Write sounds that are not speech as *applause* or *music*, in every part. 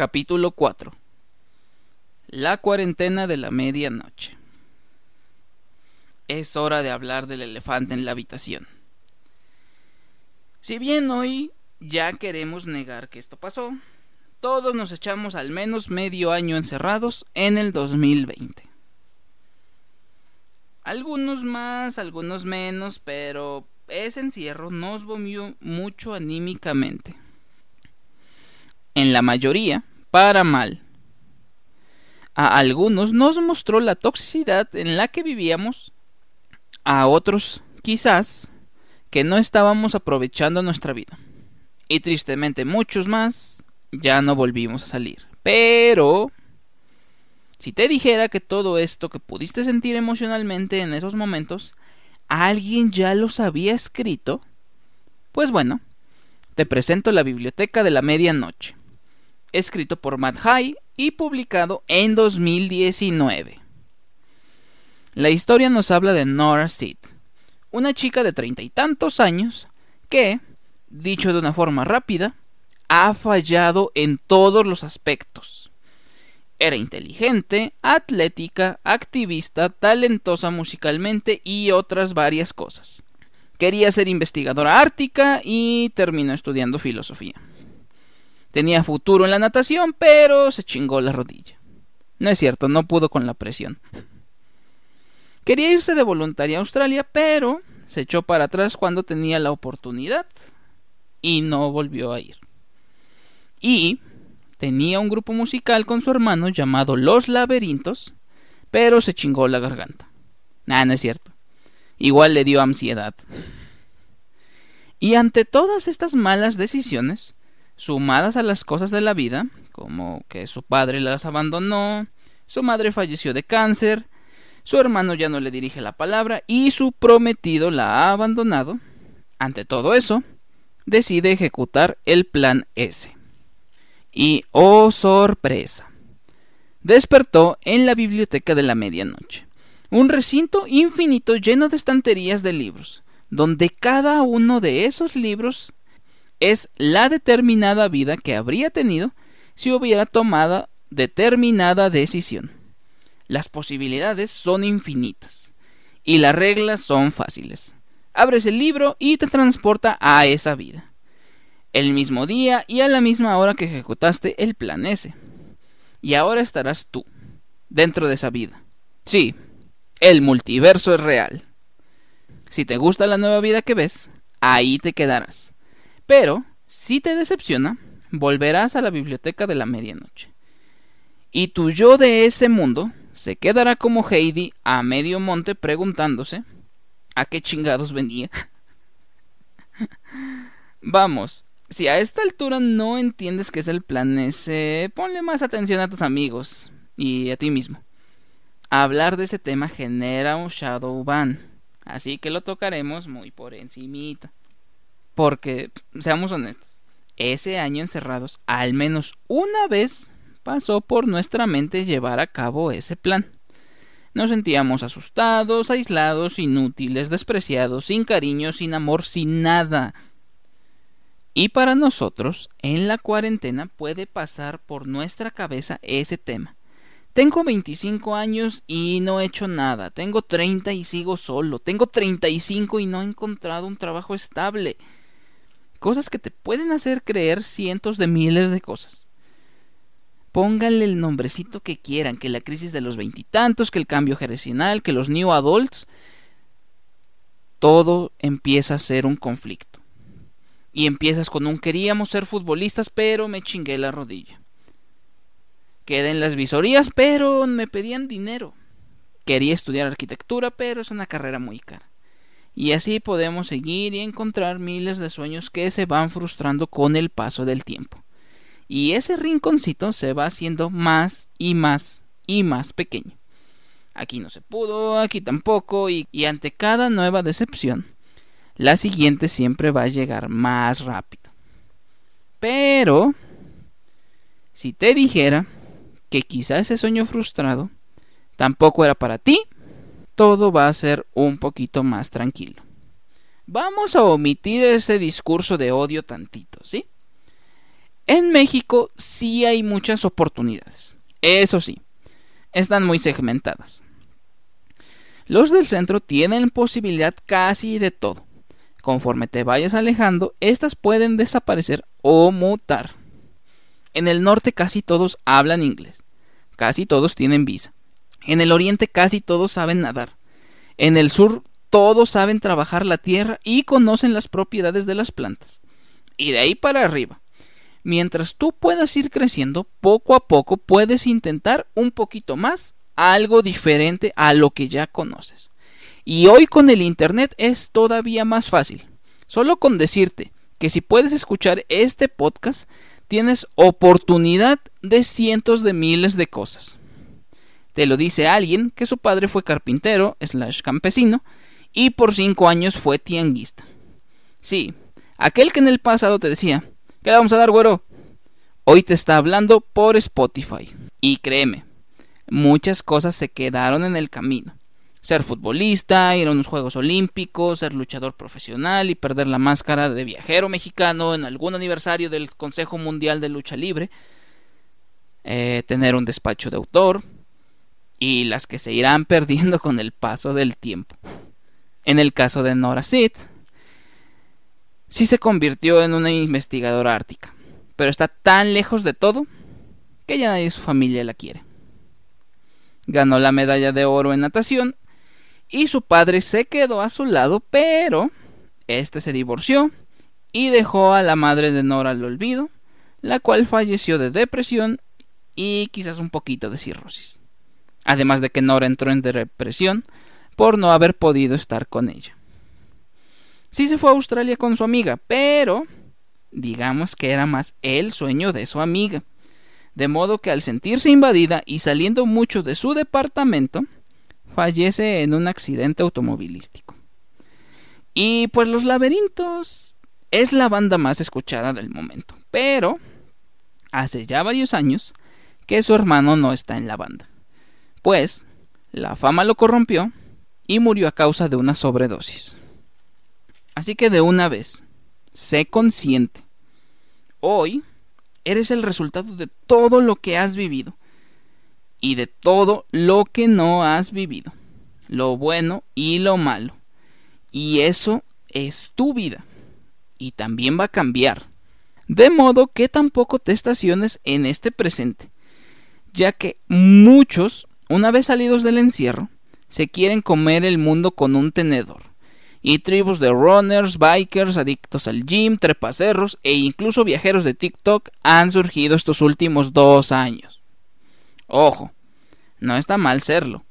Capítulo 4 La cuarentena de la medianoche. Es hora de hablar del elefante en la habitación. Si bien hoy ya queremos negar que esto pasó, todos nos echamos al menos medio año encerrados en el 2020. Algunos más, algunos menos, pero ese encierro nos vomió mucho anímicamente. En la mayoría, para mal. A algunos nos mostró la toxicidad en la que vivíamos, a otros, quizás, que no estábamos aprovechando nuestra vida. Y tristemente muchos más ya no volvimos a salir. Pero... Si te dijera que todo esto que pudiste sentir emocionalmente en esos momentos, alguien ya los había escrito, pues bueno, te presento la Biblioteca de la Medianoche, escrito por Matt High y publicado en 2019. La historia nos habla de Nora Sid, una chica de treinta y tantos años que, dicho de una forma rápida, ha fallado en todos los aspectos era inteligente, atlética, activista, talentosa musicalmente y otras varias cosas. Quería ser investigadora ártica y terminó estudiando filosofía. Tenía futuro en la natación, pero se chingó la rodilla. No es cierto, no pudo con la presión. Quería irse de voluntaria a Australia, pero se echó para atrás cuando tenía la oportunidad y no volvió a ir. Y tenía un grupo musical con su hermano llamado Los Laberintos, pero se chingó la garganta. Nah, no es cierto. Igual le dio ansiedad. Y ante todas estas malas decisiones, sumadas a las cosas de la vida, como que su padre las abandonó, su madre falleció de cáncer, su hermano ya no le dirige la palabra y su prometido la ha abandonado, ante todo eso, decide ejecutar el plan S. Y, oh sorpresa, despertó en la biblioteca de la medianoche, un recinto infinito lleno de estanterías de libros, donde cada uno de esos libros es la determinada vida que habría tenido si hubiera tomado determinada decisión. Las posibilidades son infinitas y las reglas son fáciles. Abres el libro y te transporta a esa vida el mismo día y a la misma hora que ejecutaste el plan S. Y ahora estarás tú, dentro de esa vida. Sí, el multiverso es real. Si te gusta la nueva vida que ves, ahí te quedarás. Pero, si te decepciona, volverás a la biblioteca de la medianoche. Y tu yo de ese mundo se quedará como Heidi a medio monte preguntándose a qué chingados venía. *laughs* Vamos, si a esta altura no entiendes qué es el plan S, ponle más atención a tus amigos y a ti mismo. Hablar de ese tema genera un shadow ban, así que lo tocaremos muy por encimita. Porque, seamos honestos, ese año encerrados, al menos una vez pasó por nuestra mente llevar a cabo ese plan. Nos sentíamos asustados, aislados, inútiles, despreciados, sin cariño, sin amor, sin nada y para nosotros, en la cuarentena puede pasar por nuestra cabeza ese tema. Tengo 25 años y no he hecho nada. Tengo 30 y sigo solo. Tengo 35 y no he encontrado un trabajo estable. Cosas que te pueden hacer creer cientos de miles de cosas. Pónganle el nombrecito que quieran, que la crisis de los veintitantos, que el cambio generacional, que los new adults. Todo empieza a ser un conflicto y empiezas con un queríamos ser futbolistas, pero me chingué la rodilla. Quedé en las visorías, pero me pedían dinero. Quería estudiar arquitectura, pero es una carrera muy cara. Y así podemos seguir y encontrar miles de sueños que se van frustrando con el paso del tiempo. Y ese rinconcito se va haciendo más y más y más pequeño. Aquí no se pudo, aquí tampoco, y, ante cada nueva decepción, la siguiente siempre va a llegar más rápido. Pero, si te dijera que quizá ese sueño frustrado tampoco era para ti, todo va a ser un poquito más tranquilo. Vamos a omitir ese discurso de odio tantito, ¿sí? En México sí hay muchas oportunidades. Eso sí, están muy segmentadas. Los del centro tienen posibilidad casi de todo. Conforme te vayas alejando, estas pueden desaparecer o mutar. En el norte casi todos hablan inglés. Casi todos tienen visa. En el oriente casi todos saben nadar. En el sur todos saben trabajar la tierra y conocen las propiedades de las plantas. Y de ahí para arriba. Mientras tú puedas ir creciendo, poco a poco puedes intentar un poquito más algo diferente a lo que ya conoces. Y hoy con el Internet es todavía más fácil. Solo con decirte que si puedes escuchar este podcast, tienes oportunidad de cientos de miles de cosas. Te lo dice alguien que su padre fue carpintero, slash campesino, y por cinco años fue tianguista. Sí, aquel que en el pasado te decía, ¿qué le vamos a dar, güero? Hoy te está hablando por Spotify. Y créeme, muchas cosas se quedaron en el camino. Ser futbolista, ir a unos Juegos Olímpicos, ser luchador profesional y perder la máscara de viajero mexicano en algún aniversario del Consejo Mundial de Lucha Libre. Eh, tener un despacho de autor, y las que se irán *laughs* perdiendo con el paso del tiempo. En el caso de Nora Sid, sí se convirtió en una investigadora ártica, pero está tan lejos de todo que ya nadie de su familia la quiere. Ganó la medalla de oro en natación y su padre se quedó a su lado, pero este se divorció y dejó a la madre de Nora al olvido, la cual falleció de depresión y quizás un poquito de cirrosis además de que Nora entró en depresión por no haber podido estar con ella. Sí se fue a Australia con su amiga, pero digamos que era más el sueño de su amiga. De modo que al sentirse invadida y saliendo mucho de su departamento, fallece en un accidente automovilístico. Y pues Los Laberintos es la banda más escuchada del momento, pero hace ya varios años que su hermano no está en la banda pues la fama lo corrompió y murió a causa de una sobredosis. Así que de una vez, sé consciente. Hoy eres el resultado de todo lo que has vivido y de todo lo que no has vivido, lo bueno y lo malo. Y eso es tu vida y también va a cambiar. De modo que tampoco te estaciones en este presente, ya que muchos una vez salidos del encierro, se quieren comer el mundo con un tenedor. Y tribus de runners, bikers, adictos al gym, trepacerros e incluso viajeros de TikTok han surgido estos últimos dos años. Ojo, no está mal serlo.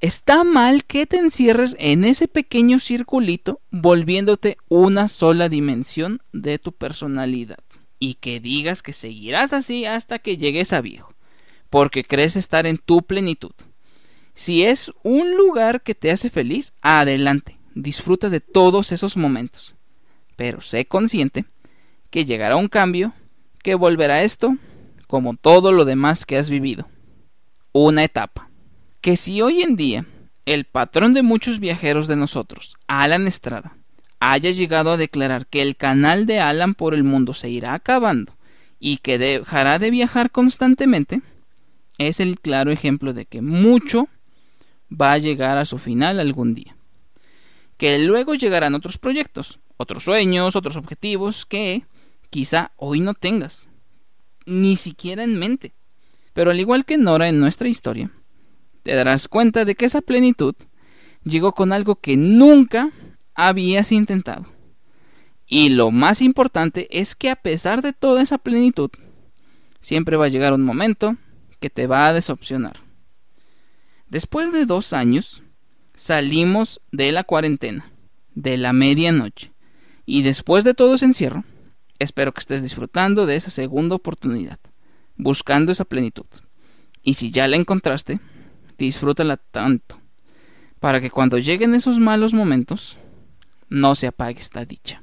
Está mal que te encierres en ese pequeño circulito volviéndote una sola dimensión de tu personalidad. Y que digas que seguirás así hasta que llegues a viejo porque crees estar en tu plenitud. Si es un lugar que te hace feliz, adelante, disfruta de todos esos momentos. Pero sé consciente que llegará un cambio que volverá esto como todo lo demás que has vivido. Una etapa. Que si hoy en día el patrón de muchos viajeros de nosotros, Alan Estrada, haya llegado a declarar que el canal de Alan por el mundo se irá acabando y que dejará de viajar constantemente, es el claro ejemplo de que mucho va a llegar a su final algún día. Que luego llegarán otros proyectos, otros sueños, otros objetivos que quizá hoy no tengas, ni siquiera en mente. Pero al igual que Nora en nuestra historia, te darás cuenta de que esa plenitud llegó con algo que nunca habías intentado. Y lo más importante es que a pesar de toda esa plenitud, siempre va a llegar un momento que te va a desopcionar. Después de dos años, salimos de la cuarentena, de la medianoche, y después de todo ese encierro, espero que estés disfrutando de esa segunda oportunidad, buscando esa plenitud. Y si ya la encontraste, disfrútala tanto, para que cuando lleguen esos malos momentos, no se apague esta dicha.